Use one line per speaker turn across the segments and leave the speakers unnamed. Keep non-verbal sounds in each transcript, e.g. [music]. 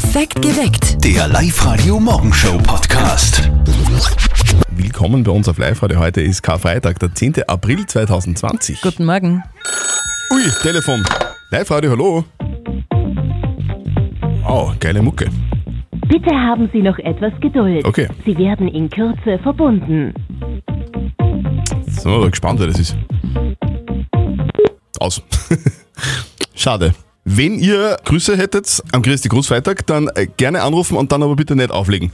Perfekt geweckt.
Der Live-Radio-Morgenshow-Podcast.
Willkommen bei uns auf Live-Radio. Heute ist Karfreitag, der 10. April 2020.
Guten Morgen.
Ui, Telefon. Live-Radio, hallo. Oh, geile Mucke.
Bitte haben Sie noch etwas Geduld.
Okay.
Sie werden in Kürze verbunden.
Sind wir mal gespannt, wer das ist. Aus. [laughs] Schade. Wenn ihr Grüße hättet am Christi Großfreitag, dann äh, gerne anrufen und dann aber bitte nicht auflegen.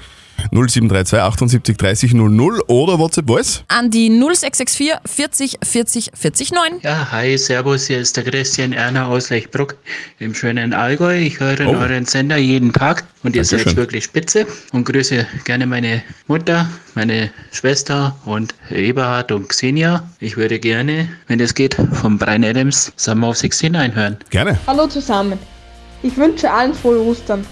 0732 78 30 00 oder WhatsApp Voice.
An die 0664 40 40 40 9.
Ja, hi, servus, hier ist der Christian Erner aus Lechbruck im schönen Allgäu. Ich höre
Oh.
euren Sender jeden Tag und ihr seid wirklich spitze und grüße gerne meine Mutter, meine Schwester und Eberhard und Xenia. Ich würde gerne, wenn es geht, von Brian Adams Summer of 69 hören.
Gerne.
Hallo zusammen. Ich wünsche allen frohe Ostern.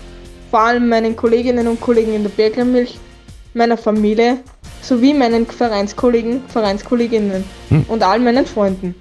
Vor allem meinen Kolleginnen und Kollegen in der Berglermilch, meiner Familie sowie meinen Vereinskollegen, Vereinskolleginnen und all meinen Freunden.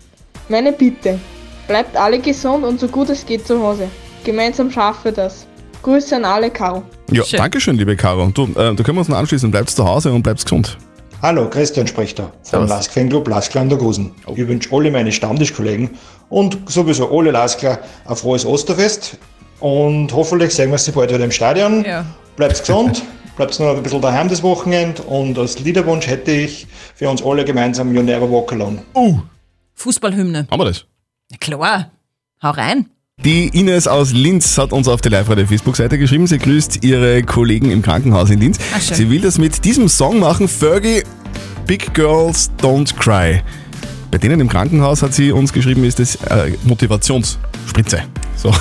Meine Bitte, bleibt alle gesund und so gut es geht zu Hause. Gemeinsam schaffen wir das. Grüße an alle, Caro.
Ja,
Schön.
Dankeschön, liebe Caro. Du, äh, da können wir uns noch anschließen. Bleibst zu Hause und bleibst gesund.
Hallo, Christian spricht da vom
Servus.
Lask Fanclub Laskler an der Gusen. Ich wünsche alle meine Stammtischkollegen und sowieso alle Laskler ein frohes Osterfest und hoffentlich sehen wir sie bald wieder im Stadion.
Ja.
Bleibt gesund, [laughs] bleibt noch ein bisschen daheim das Wochenende und als Liederwunsch hätte ich für uns alle gemeinsam You Never Walk Alone.
Uh,
Fußballhymne.
haben wir das?
Na klar. Hau rein.
Die Ines aus Linz hat uns auf die Live-Radio-Facebook-Seite geschrieben. Sie grüßt ihre Kollegen im Krankenhaus in Linz.
Ah, schön.
Sie will das mit diesem Song machen, Fergie, Big Girls Don't Cry. Bei denen im Krankenhaus hat sie uns geschrieben, ist das äh, Motivationsspritze. So,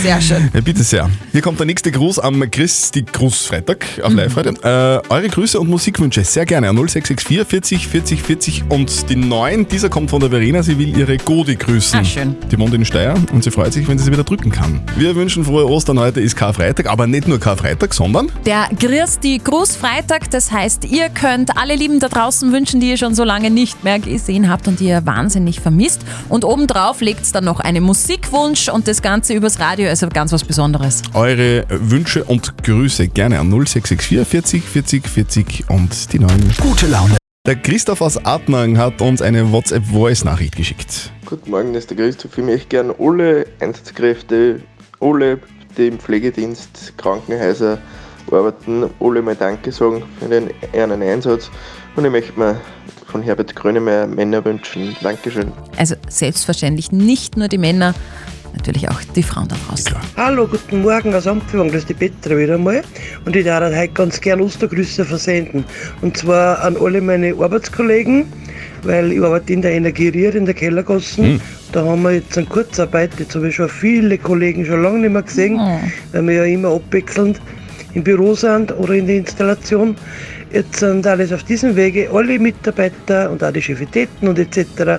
Sehr schön. [laughs]
ja, bitte sehr. Hier kommt der nächste Gruß am Christi Grußfreitag
Mhm.
auf Live-Radio. Äh, eure Grüße und Musikwünsche sehr gerne an 0664 40 40 40 und die 9, dieser kommt von der Verena, sie will ihre Godi grüßen.
Ah, schön.
Die wohnt in Steyr und sie freut sich, wenn sie sie wieder drücken kann. Wir wünschen frohe Ostern. Heute ist Karfreitag, aber nicht nur Karfreitag, sondern
Der Christi Großfreitag, das heißt, ihr könnt alle Lieben da draußen wünschen, die ihr schon so lange nicht mehr gesehen habt und die ihr wahnsinnig vermisst. Und obendrauf legt's dann noch einen Musikwunsch und das Ganze übers Radio, also ganz was Besonderes.
eure Wünsche und Grüße gerne an 0664 40 40 40 und die 9.
Gute Laune.
Der Christoph aus Atmang hat uns eine WhatsApp-Voice-Nachricht geschickt.
Guten Morgen, das ist der Christoph. Ich möchte gerne alle Einsatzkräfte, alle, die im Pflegedienst, Krankenhäuser arbeiten, alle mal Danke sagen für den ehrenen Einsatz. Und ich möchte mir von Herbert Grönemeyer Männer wünschen. Dankeschön.
Also selbstverständlich nicht nur die Männer, natürlich auch die Frauen da draußen.
Hallo, guten Morgen aus Ampfang, das ist die Petra wieder mal. Und ich darf heute ganz gern Ostergrüße versenden. Und zwar an alle meine Arbeitskollegen, weil ich arbeite in der Energierier in der Kellergassen. Da haben wir jetzt eine Kurzarbeit, jetzt habe ich schon viele Kollegen schon lange nicht mehr gesehen, weil wir ja immer abwechselnd im Büro sind oder in der Installation. Jetzt sind alles auf diesem Wege alle Mitarbeiter und auch die Chefitäten und etc.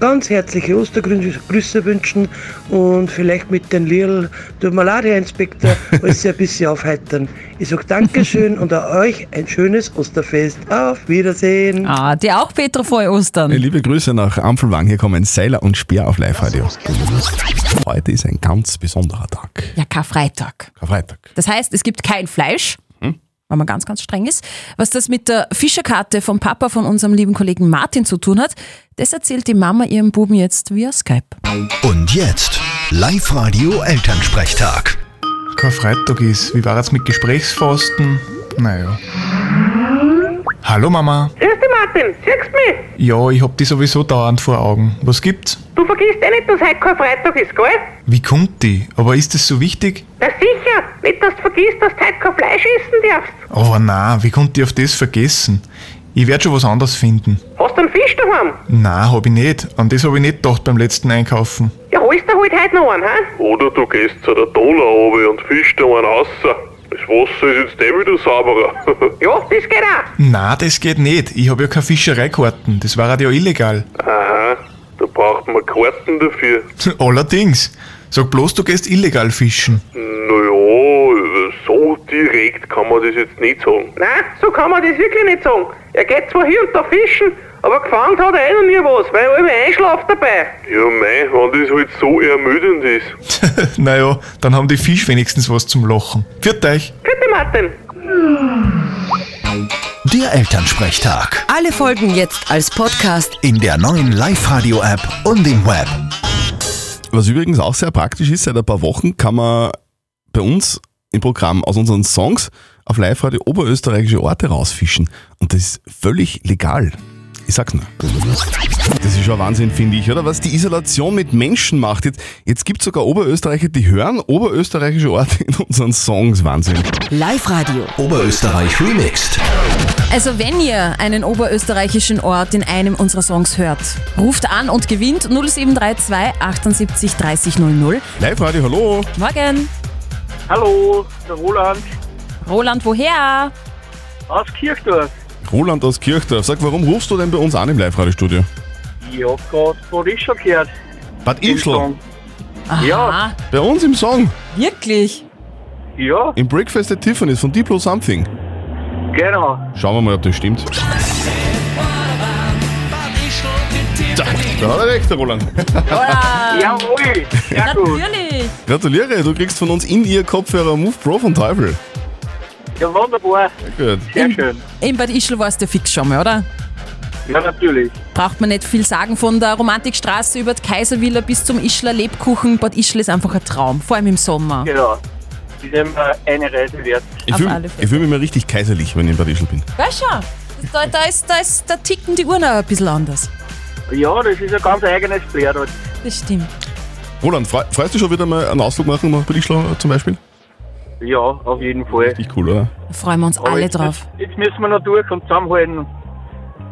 ganz herzliche Ostergrüße wünschen und vielleicht mit den Lirl der Malaria-Inspektor [laughs] alles ein bisschen aufheitern. Ich sage Dankeschön und an euch ein schönes Osterfest. Auf Wiedersehen.
Ah, dir auch, Petra, frohe Ostern.
Liebe Grüße nach Ampelwang. Hier kommen Seiler und Speer auf Live-Radio. Heute ist ein ganz besonderer Tag.
Ja, Karfreitag.
Karfreitag.
Das heißt, es gibt kein Fleisch, Weil man ganz, ganz streng ist. Was das mit der Fischerkarte vom Papa von unserem lieben Kollegen Martin zu tun hat, das erzählt die Mama ihrem Buben jetzt via Skype.
Und jetzt Live-Radio Elternsprechtag.
Karfreitag ist. Wie war es mit Gesprächsfasten? Naja. Hallo Mama.
Grüß Martin. Siehst du mich?
Ja, ich hab die sowieso dauernd vor Augen. Was gibt's?
Du vergisst eh nicht, dass heute kein Freitag ist, gell?
Wie kommt die? Aber ist das so wichtig?
Na sicher. Nicht, dass du vergisst, dass du heute kein Fleisch essen darfst.
Aber na, wie konnte ich auf das vergessen? Ich werd schon was anderes finden.
Hast du einen Fisch daheim?
Na, hab ich nicht. An das hab ich nicht gedacht beim letzten Einkaufen.
Ja, holst du halt heute noch einen, hä?
Oder du gehst zu der Donau runter und fischst da einen raus. Das Wasser ist jetzt eh wieder sauberer. [laughs]
Ja, das geht auch.
Na, das geht nicht. Ich hab ja keine Fischereikarten. Das war ja illegal.
Aha, da braucht man Karten dafür. [laughs]
Allerdings. Sag bloß, du gehst illegal fischen.
Naja, so direkt kann man das jetzt nicht sagen.
Nein, so kann man das wirklich nicht sagen. Er geht zwar hier und da fischen,
Aber gefangen hat er eh nie was, weil er immer einschlaft dabei.
Ja, mei, wenn das halt so ermüdend ist. [laughs]
naja, dann haben die Fisch wenigstens was zum Lachen. Viert euch!
Bitte, Martin.
Der Elternsprechtag.
Alle Folgen jetzt als Podcast.
In der neuen Live-Radio-App und im Web.
Was übrigens auch sehr praktisch ist, seit ein paar Wochen kann man bei uns im Programm aus unseren Songs auf Live-Radio oberösterreichische Orte rausfischen. Und das ist völlig legal. Ich sag's nur. Das ist schon Wahnsinn, finde ich, oder? Was die Isolation mit Menschen macht. Jetzt, jetzt gibt es sogar Oberösterreicher, die hören oberösterreichische Orte in unseren Songs. Wahnsinn.
Live-Radio.
Oberösterreich remixed.
Also wenn ihr einen oberösterreichischen Ort in einem unserer Songs hört, ruft an und gewinnt 0732 78 30 00.
Live-Radio, hallo.
Morgen.
Hallo, der Roland
Roland, woher?
aus Kirchdorf.
Roland aus Kirchdorf. Sag, warum rufst du denn bei uns an im Live-Radio-Studio?
Ich hab grad Bad Ischl gehört.
Bad Ischl?
Ja.
Bei uns im Song.
wirklich?
Ja,
Im Breakfast at Tiffany's von Diplo Something.
genau.
Schauen wir mal, ob das stimmt. Da, da hat er recht, der Roland. [laughs]
Jawohl, sehr gut.
Natürlich.
Gratuliere, du kriegst von uns in ihr Kopfhörer Move Pro von Teufel.
Ja, wunderbar.
Gut.
Sehr schön.
In Bad Ischl warst du fix schon mal, oder?
Ja, natürlich.
Braucht man nicht viel sagen von der Romantikstraße über die Kaiservilla bis zum Ischler Lebkuchen. Bad Ischl ist einfach ein Traum, vor allem im Sommer.
Genau. Ist immer eine Reise wert.
Ich
Auf
fühle
alle Fälle.
fühl mich mal richtig kaiserlich, wenn ich in Bad Ischl bin.
Weißt du, da, da, ist, da, ist, da ticken die Uhren auch ein bisschen anders.
Ja, das ist ein ganz eigenes Flair dort.
Das stimmt.
Roland, freu, freust du schon wieder mal einen Ausflug machen nach Bad Ischl zum Beispiel?
Ja, auf jeden Fall.
Richtig cool, oder?
Da freuen wir uns
Aber
alle
jetzt,
drauf.
Jetzt müssen wir noch durch und zusammenhalten.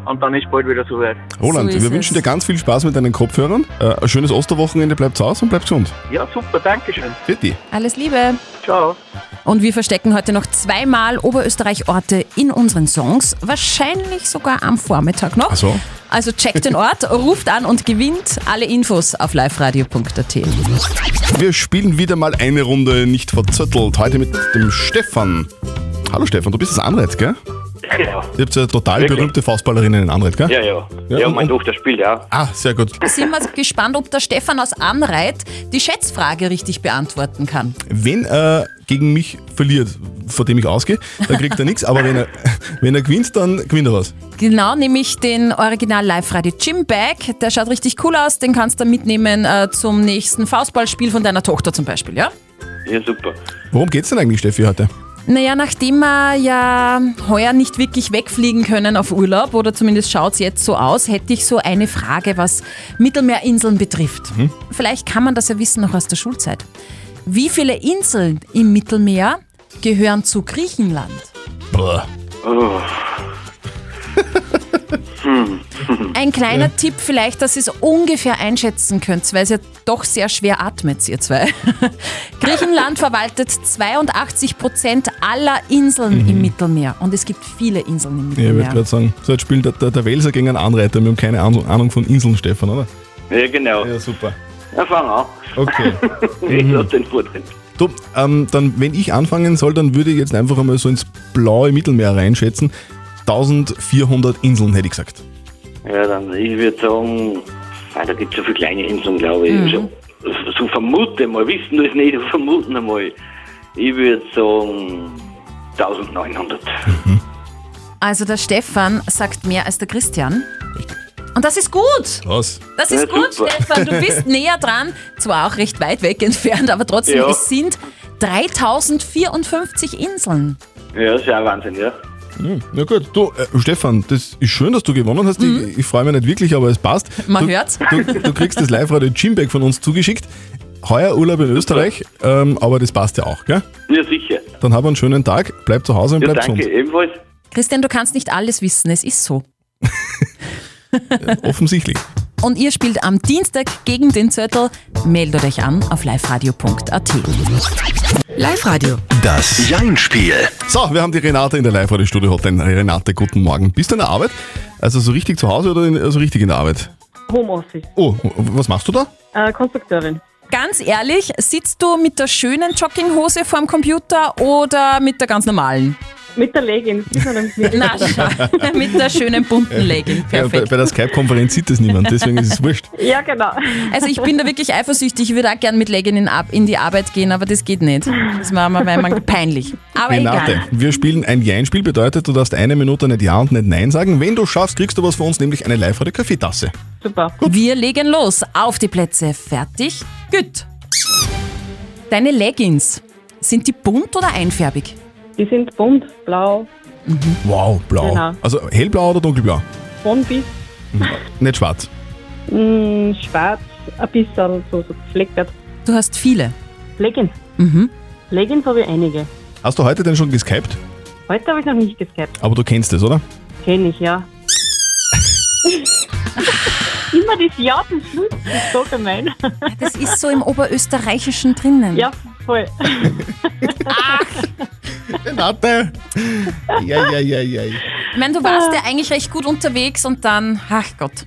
Und dann ist bald wieder soweit.
Roland,
So ist
wir
es.
wünschen dir ganz viel Spaß mit deinen Kopfhörern. Äh, ein schönes Osterwochenende, bleib zu Hause und bleib gesund.
Ja, super, danke schön.
Bitte.
Alles Liebe.
Ciao.
Und wir verstecken heute noch zweimal Oberösterreich-Orte in unseren Songs. Wahrscheinlich sogar am Vormittag noch.
Ach so.
Also checkt den Ort, ruft an und gewinnt alle Infos auf liveradio.at.
Wir spielen wieder mal eine Runde nicht verzöttelt. Heute mit dem Stefan. Hallo Stefan, du bist das Anreit, gell?
Genau.
Ihr habt ja total
Wirklich?
berühmte Faustballerinnen in Anreit, gell?
Ja, ja.
Ja,
Ja,
und-
meine Tochter spielt ja.
Ah, sehr gut.
Sind wir gespannt, ob der Stefan aus Anreit die Schätzfrage richtig beantworten kann.
Wenn er gegen mich verliert, vor dem ich ausgehe, dann kriegt er nichts. Aber wenn er, [laughs] wenn er gewinnt, dann gewinnt er was.
Genau, nämlich den Original Live Radio Gym Bag. Der schaut richtig cool aus. Den kannst du mitnehmen äh, zum nächsten Faustballspiel von deiner Tochter zum Beispiel, ja?
Ja, super.
Worum geht's denn eigentlich, Steffi, heute?
Naja, nachdem wir ja heuer nicht wirklich wegfliegen können auf Urlaub, oder zumindest schaut es jetzt so aus, hätte ich so eine Frage, was Mittelmeerinseln betrifft.
Mhm.
Vielleicht kann man das ja wissen noch aus der Schulzeit. Wie viele Inseln im Mittelmeer gehören zu Griechenland?
Oh. hm.
Ein kleiner Tipp vielleicht, dass ihr es ungefähr einschätzen könnt, weil ihr doch sehr schwer atmet, ihr zwei. [laughs] Griechenland verwaltet 82 Prozent aller Inseln
Mhm.
im Mittelmeer. Und es gibt viele Inseln im
Ja, ich würde
Mittelmeer.
gerade sagen, so jetzt spielt der, der, der Welser gegen einen Anreiter. Wir haben keine Ahnung Ahnung von Inseln, Stefan, oder?
Ja, genau.
Ja, super.
Ja, fang an.
Okay. [laughs]
ich
Mhm.
lass den Vortritt.
Du, ähm, dann, wenn ich anfangen soll, dann würde ich jetzt einfach einmal so ins blaue Mittelmeer reinschätzen. 1400 Inseln, hätte ich gesagt.
Ja, dann, ich würde sagen, ah, da gibt es so viele kleine Inseln, glaube ich.
Mhm.
So, so vermute mal, wissen das nicht, aber vermuten einmal. Ich würde sagen 1900.
Also der Stefan sagt mehr als der Christian. Und das ist gut.
Was?
Das ist
Ja,
gut,
super.
Stefan. Du bist [laughs] näher dran. Zwar auch recht weit weg entfernt, aber trotzdem,
Ja.
es sind 3054 Inseln.
Ja, das ist ja ein Wahnsinn, ja.
Hm, Na gut, du, äh, Stefan, das ist schön, dass du gewonnen hast. Ich, ich freue mich nicht wirklich, aber es passt.
Mhm. Man
du,
hört's.
Du, du kriegst das Live-Radio Gymbag von uns zugeschickt. Heuer Urlaub in Österreich, ähm, aber das passt ja auch, gell?
Ja, sicher.
Dann hab einen schönen Tag, bleib zu Hause und
Ja,
bleib
danke,
gesund.
ebenfalls.
Christian, du kannst nicht alles wissen, es ist so. [laughs]
Offensichtlich.
Und ihr spielt am Dienstag gegen den Zörtel. Meldet euch an auf liveradio.at.
Live-Radio.
Das Jein-Spiel.
So, wir haben die Renate in der Live-Radio-Studio-Hotline. Renate, guten Morgen. Bist du in der Arbeit? Also so richtig zu Hause oder in, also richtig in der Arbeit?
Homeoffice.
Oh, was machst du da?
Äh, Konstrukteurin.
Ganz ehrlich, sitzt du mit der schönen Jogginghose vorm Computer oder mit der ganz normalen?
Mit der Leggings.
Na. [laughs] Mit der schönen bunten Legging.
Ja, bei,
Perfekt.
bei der Skype-Konferenz sieht das niemand, deswegen ist es wurscht. [laughs]
Ja, genau.
Also ich bin da wirklich eifersüchtig. Ich würde auch gern mit Legging in, Ab- in die Arbeit gehen, aber das geht nicht. Das war mir weil man [laughs] peinlich. Aber
Renate,
egal.
wir spielen ein Jein-Spiel, bedeutet, du darfst eine Minute nicht Ja und nicht Nein sagen. Wenn du schaffst, kriegst du was von uns, nämlich eine live radio kaffeetasse
Super.
Wir legen los. Auf die Plätze. Fertig. Gut. Deine Leggings, sind die bunt oder einfärbig?
Die sind bunt, blau,
Wow, blau.
Genau.
Also hellblau oder dunkelblau?
von bis
Nicht schwarz.
mh, schwarz, ein bisschen so, so gefleckert.
Du hast viele.
Leggings.
Mhm.
Leggings habe ich einige.
Hast du heute denn schon geskypt?
Heute habe ich noch nicht geskypt.
Aber du kennst es, oder?
Kenn ich, ja. [laughs] Immer das Ja zum Schluss, das ist so gemein.
Das ist so im Oberösterreichischen drinnen.
Ja, voll. [laughs] [laughs]
Renate! Ja, ja, ja, ja.
Ich meine, du warst ja eigentlich recht gut unterwegs und dann, ach Gott.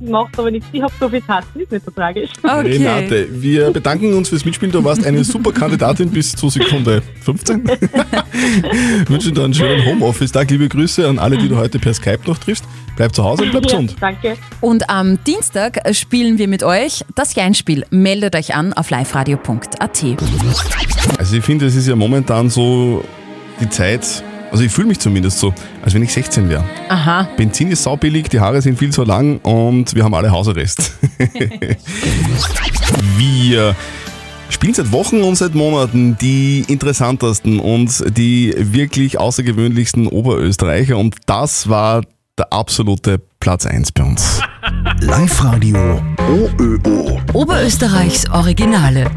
Macht aber nichts. Ich habe so viel Tasten, ist nicht so tragisch.
Renate, wir bedanken uns fürs Mitspielen. Du warst eine super Kandidatin bis zur Sekunde 15. [laughs] Wünschen dir einen schönen Homeoffice-Tag. Liebe Grüße an alle, die du heute per Skype noch triffst. Bleib zu Hause und bleib gesund.
danke.
Und am Dienstag spielen wir mit euch das Jeinspiel. Meldet euch an auf liveradio.at.
Also ich finde, es ist ja momentan so die Zeit, also ich fühle mich zumindest so, als wenn ich 16 wäre.
Aha.
Benzin ist saubillig, die Haare sind viel zu lang und wir haben alle Hausarrest. [laughs] wir spielen seit Wochen und seit Monaten die interessantesten und die wirklich außergewöhnlichsten Oberösterreicher und das war der absolute Platz 1 bei uns.
Live-Radio OÖO.
Oberösterreichs Originale.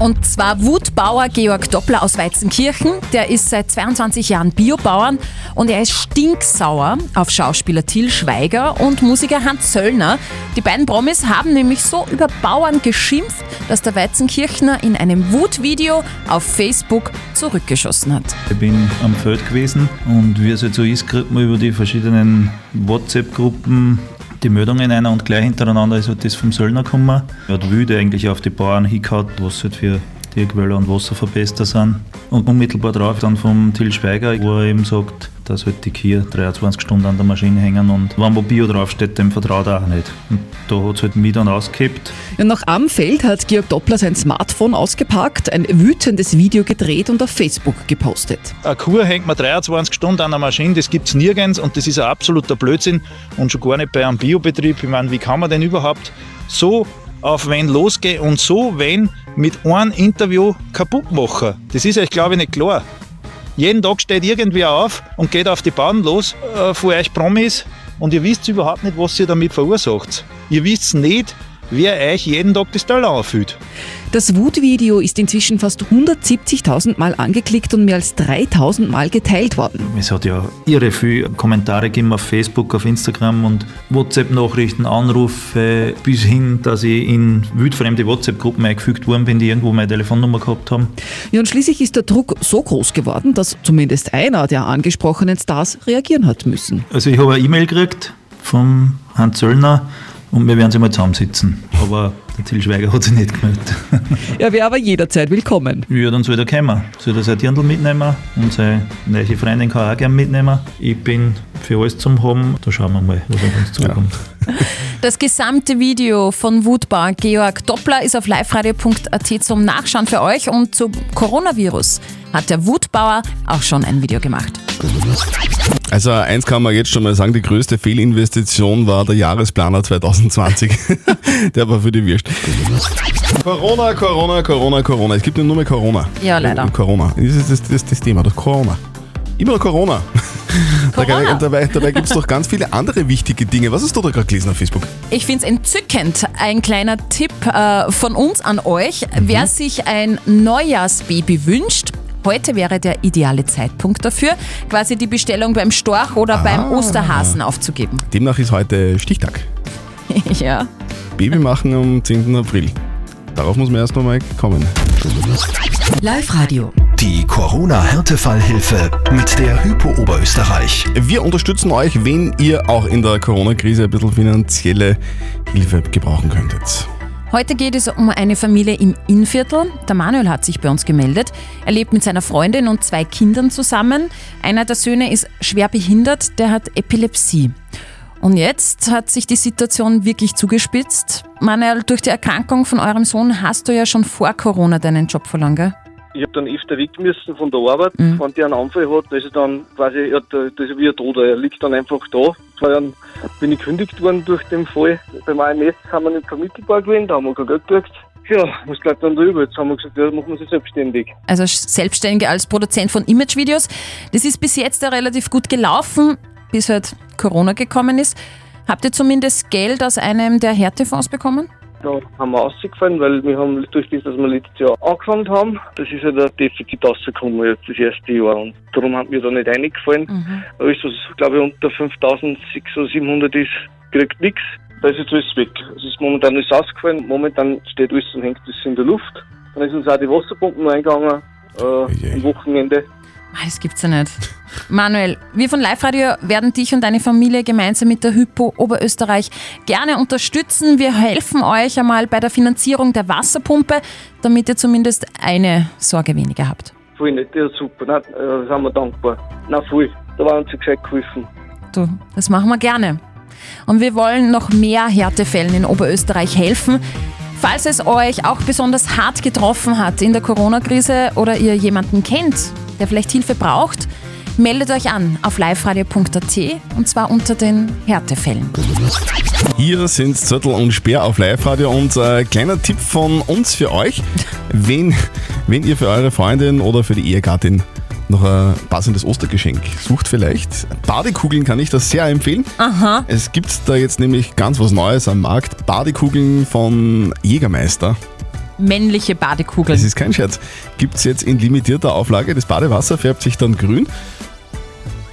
Und zwar Wutbauer Georg Doppler aus Weizenkirchen. Der ist seit 22 Jahren Biobauern und er ist stinksauer auf Schauspieler Till Schweiger und Musiker Hans Zöllner. Die beiden Promis haben nämlich so über Bauern geschimpft, dass der Weizenkirchner in einem Wutvideo auf Facebook zurückgeschossen hat.
Ich bin am Feld gewesen und wie es halt so ist, kriegt man über die verschiedenen WhatsApp-Gruppen die Meldungen einer und gleich hintereinander ist halt das vom Söllner gekommen. Er hat wüde eigentlich auf die Bauern hingehauen, was halt für Tierquäler und Wasserverbesser sind. Und unmittelbar darauf dann vom Till Schweiger, wo er eben sagt, dass halt die Kühe 23 Stunden an der Maschine hängen und wenn wo Bio draufsteht, dem vertraut er auch nicht. Und da hat es halt mich dann ausgehebt.
Ja, nach am Feld hat Georg Doppler sein Smartphone ausgepackt, ein wütendes Video gedreht und auf Facebook gepostet.
Eine Kuh hängt man 23 Stunden an der Maschine, das gibt es nirgends und das ist ein absoluter Blödsinn und schon gar nicht bei einem Biobetrieb. Ich meine, wie kann man denn überhaupt so auf wen losgehen und so wen mit einem Interview kaputt machen? Das ist euch, glaube ich, nicht klar. Jeden Tag steht irgendwer auf und geht auf die Bauern los, äh, von euch Promis, und ihr wisst überhaupt nicht, was ihr damit verursacht. Ihr wisst nicht, wer euch jeden Tag das Teller anfühlt.
Das Wutvideo ist inzwischen fast 170.000 Mal angeklickt und mehr als 3.000 Mal geteilt worden.
Es hat ja irre viele Kommentare gegeben auf Facebook, auf Instagram und WhatsApp-Nachrichten, Anrufe, bis hin, dass ich in wildfremde WhatsApp-Gruppen eingefügt worden bin, die irgendwo meine Telefonnummer gehabt haben.
Ja, und schließlich ist der Druck so groß geworden, dass zumindest einer der angesprochenen Stars reagieren hat müssen.
Also ich habe eine E-Mail gekriegt vom Hans Zöllner und wir werden sie mal zusammensitzen. Aber der Till Schweiger hat sich nicht gemeldet. [laughs]
Er wäre aber jederzeit willkommen.
Ja, dann soll er kommen. Soll er sein Dirndl mitnehmen und seine neue Freundin kann er auch gerne mitnehmen. Ich bin für alles zum Haben. Da schauen wir mal, was auf uns zukommt.
Das gesamte Video von Wutbauer Georg Doppler ist auf liveradio.at zum Nachschauen für euch und zum Coronavirus hat der Wutbauer auch schon ein Video gemacht.
Also eins kann man jetzt schon mal sagen, die größte Fehlinvestition war der Jahresplaner 2020. [laughs] der war für die Wirst. Corona, Corona, Corona, Corona. Es gibt nur mehr Corona.
Ja, leider.
Corona. Das ist das, das, das Thema, das Corona. Immer Corona. [laughs]
Corona.
Dabei, dabei gibt es doch ganz viele andere wichtige Dinge. Was hast du da gerade gelesen auf Facebook?
Ich finde es entzückend. Ein kleiner Tipp äh, von uns an euch. Wer sich ein Neujahrsbaby wünscht, heute wäre der ideale Zeitpunkt dafür, quasi die Bestellung beim Storch oder beim Osterhasen aufzugeben.
Demnach ist heute Stichtag. [laughs]
ja.
Baby machen am 10. April. Darauf muss man erst noch mal kommen.
Live-Radio.
Die Corona-Härtefallhilfe mit der Hypo Oberösterreich.
Wir unterstützen euch, wenn ihr auch in der Corona-Krise ein bisschen finanzielle Hilfe gebrauchen könntet.
Heute geht es um eine Familie im Innviertel. Der Manuel hat sich bei uns gemeldet. Er lebt mit seiner Freundin und zwei Kindern zusammen. Einer der Söhne ist schwer behindert, der hat Epilepsie. Und jetzt hat sich die Situation wirklich zugespitzt. Manuel, durch die Erkrankung von eurem Sohn hast du ja schon vor Corona deinen Job verloren, gell?
Ich habe dann öfter weg müssen von der Arbeit.
Mhm.
Wenn der einen Anfall hat, da ist er dann quasi, ja, da, da ist er wie ein Toter. Er liegt dann einfach da. Zwei Jahren bin ich gekündigt worden durch den Fall. Beim AMS haben wir nicht vermittelbar gewesen, da haben wir kein Geld gekriegt. Ja, was bleibt dann da über? Jetzt haben wir gesagt, ja, machen wir sie selbstständig.
Also Selbstständige als Produzent von Imagevideos. Das ist bis jetzt ja relativ gut gelaufen, bis halt Corona gekommen ist. Habt ihr zumindest Geld aus einem der Härtefonds bekommen?
Da haben wir ausgefallen, weil wir haben durch das, dass wir letztes Jahr angefangen haben, das ist ja der Defizit rausgekommen jetzt das erste Jahr und darum haben wir da nicht reingefallen. Alles, was glaube ich unter 5600 oder 700 ist, kriegt nichts. Da ist jetzt alles weg. Es ist momentan alles ausgefallen, momentan steht alles und hängt das in der Luft. Dann ist uns auch die Wasserpumpen eingegangen äh, am Wochenende.
Ah, Das gibt's ja nicht. Manuel, wir von Live Radio werden dich und deine Familie gemeinsam mit der Hypo Oberösterreich gerne unterstützen. Wir helfen euch einmal bei der Finanzierung der Wasserpumpe, damit ihr zumindest eine Sorge weniger habt.
Voll nett, ja super, Nein, äh, sind wir dankbar. Na voll, da waren uns gescheit geholfen.
Du, das machen wir gerne. Und wir wollen noch mehr Härtefällen in Oberösterreich helfen. Falls es euch auch besonders hart getroffen hat in der Corona-Krise oder ihr jemanden kennt, der vielleicht Hilfe braucht, meldet euch an auf liveradio.at und zwar unter den Härtefällen.
Hier sind Zettel und Speer auf Live-Radio und äh, kleiner Tipp von uns für euch, wenn, wenn ihr für eure Freundin oder für die Ehegattin noch ein passendes Ostergeschenk sucht vielleicht. Badekugeln kann ich das sehr empfehlen.
Aha.
Es gibt da jetzt nämlich ganz was Neues am Markt. Badekugeln von Jägermeister.
Männliche Badekugeln.
Das ist kein Scherz. Gibt es jetzt in limitierter Auflage. Das Badewasser färbt sich dann grün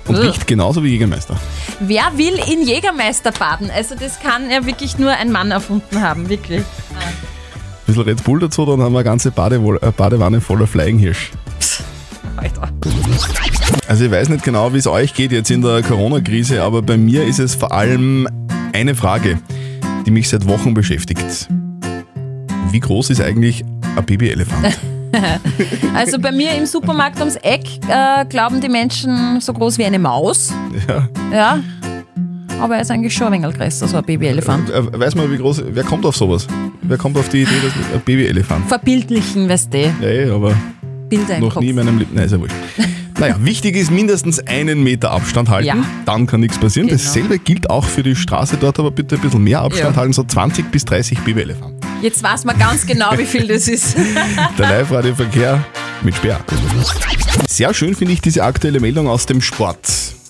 und
Ugh.
riecht genauso wie Jägermeister.
Wer will in Jägermeister baden? Also das kann ja wirklich nur ein Mann erfunden haben, wirklich.
Ein bisschen Red Bull dazu, dann haben wir eine ganze äh, Badewanne voller Flying Hirsch.
Alter.
Also ich weiß nicht genau, wie es euch geht jetzt in der Corona-Krise, aber bei mir ist es vor allem eine Frage, die mich seit Wochen beschäftigt. Wie groß ist eigentlich ein Babyelefant? [laughs]
Also bei mir im Supermarkt ums Eck äh, glauben die Menschen so groß wie eine Maus.
ja.
Ja. Aber er ist eigentlich schon ein wenig größer, so ein Babyelefant.
Äh, Weiß man, wie groß, wer kommt auf sowas? Wer kommt auf die Idee, dass ein Babyelefant?
Verbildlichen, weißt du.
Ja, eh, aber
Bilder im
noch
Kopf.
nie in meinem Leben. Nein, ist ja wurscht. Naja, [laughs] wichtig ist mindestens einen Meter Abstand halten,
Ja.
dann kann nichts passieren.
Genau.
Dasselbe gilt auch für die Straße dort, aber bitte ein bisschen mehr Abstand
Ja.
halten, so 20 bis 30 Babyelefanten.
Jetzt weiß man ganz genau, wie viel das ist. [laughs]
Der Live-Radio-Verkehr mit Sperr. Sehr schön finde ich diese aktuelle Meldung aus dem Sport.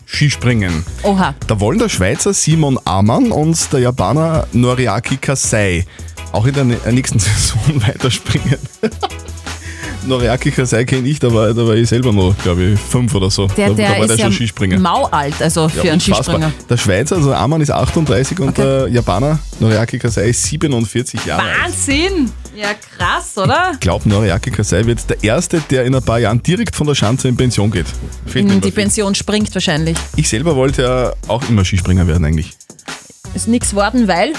Skispringen.
Oha.
Da wollen der Schweizer Simon Amann und der Japaner Noriaki Kasai auch in der nä- nächsten [laughs] Saison weiterspringen. Noriaki Kasai kenne ich, da war, da war ich selber noch, glaube ich, fünf oder so.
Der,
da,
der
da war
ist
der
ja
schon Skispringer.
maualt, also für
Ja,
einen. Skispringer.
Der Schweizer, also Amann ist 38 und der Japaner Noriaki Kasai ist 47 Jahre alt.
Wahnsinn! Ja, krass, oder?
Ich glaube, Noriaki Kasai wird der Erste, der in ein paar Jahren direkt von der Schanze in Pension geht. Fehlt immer
die
viel.
Pension springt wahrscheinlich.
Ich selber wollte ja auch immer Skispringer werden eigentlich.
Ist nichts worden, weil.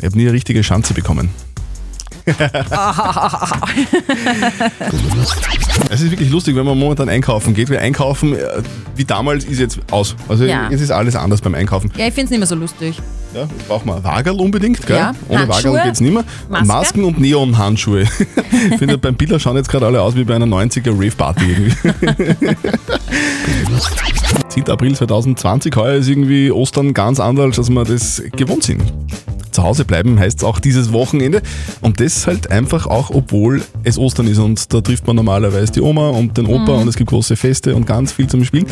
Ich habe nie eine richtige Schanze bekommen. [laughs] Es ist wirklich lustig, wenn man momentan einkaufen geht. Weil einkaufen, äh, wie damals, ist jetzt aus. Also
Ja.
jetzt ist alles anders beim Einkaufen.
ja, ich finde es nicht mehr so lustig.
Ja, wir ein Wagerl unbedingt, gell?
Ja,
Ohne
Handschuhe,
Wagerl geht's nicht mehr.
Maske.
Masken und Neon-Handschuhe. [laughs] Ich finde, beim Bilder schauen jetzt gerade alle aus wie bei einer 90er Rave-Party irgendwie. [laughs] 10. April 2020, heuer ist irgendwie Ostern ganz anders, als wir das gewohnt sind. Zu Hause bleiben heißt auch dieses Wochenende und das halt einfach auch, obwohl es Ostern ist und da trifft man normalerweise die Oma und den Opa
Mhm.
und es gibt große Feste und ganz viel zum Spielen.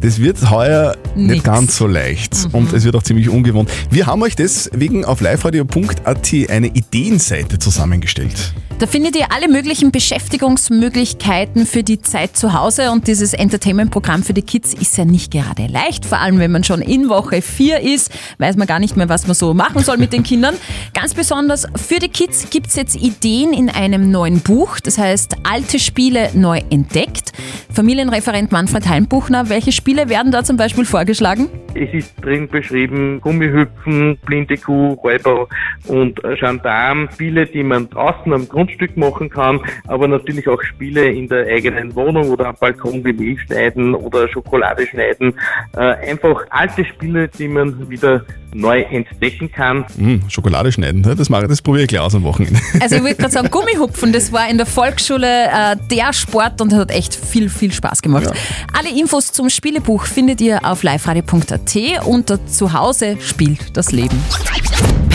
Das wird heuer
Nix.
nicht ganz so leicht und es wird auch ziemlich ungewohnt. Wir haben euch deswegen auf liveradio.at eine Ideenseite zusammengestellt.
Da findet ihr alle möglichen Beschäftigungsmöglichkeiten für die Zeit zu Hause und dieses Entertainment-Programm für die Kids ist ja nicht gerade leicht. Vor allem, wenn man schon in Woche 4 ist, weiß man gar nicht mehr, was man so machen soll mit den Kindern. Ganz besonders für die Kids gibt es jetzt Ideen in einem neuen Buch, das heißt Alte Spiele neu entdeckt. Familienreferent Manfred Heimbuchner, welche Spiele werden da zum Beispiel vorgeschlagen?
Es ist drin beschrieben Gummihüpfen, blinde Kuh, Räuber und Gendarm. Spiele, die man draußen am Grundstück machen kann, aber natürlich auch Spiele in der eigenen Wohnung oder am Balkon wie Mehl schneiden oder Schokolade schneiden. Äh, einfach alte Spiele, die man wieder neu entdecken kann.
Hm, Schokolade schneiden, ne? das, mache, das probiere ich gleich aus am Wochenende.
Also ich würde gerade sagen, Gummihupfen, das war in der Volksschule äh, der Sport und hat echt viel, viel Spaß gemacht. Alle Infos zum Spielebuch findet ihr auf liveradio.at unter Zuhause spielt das Leben.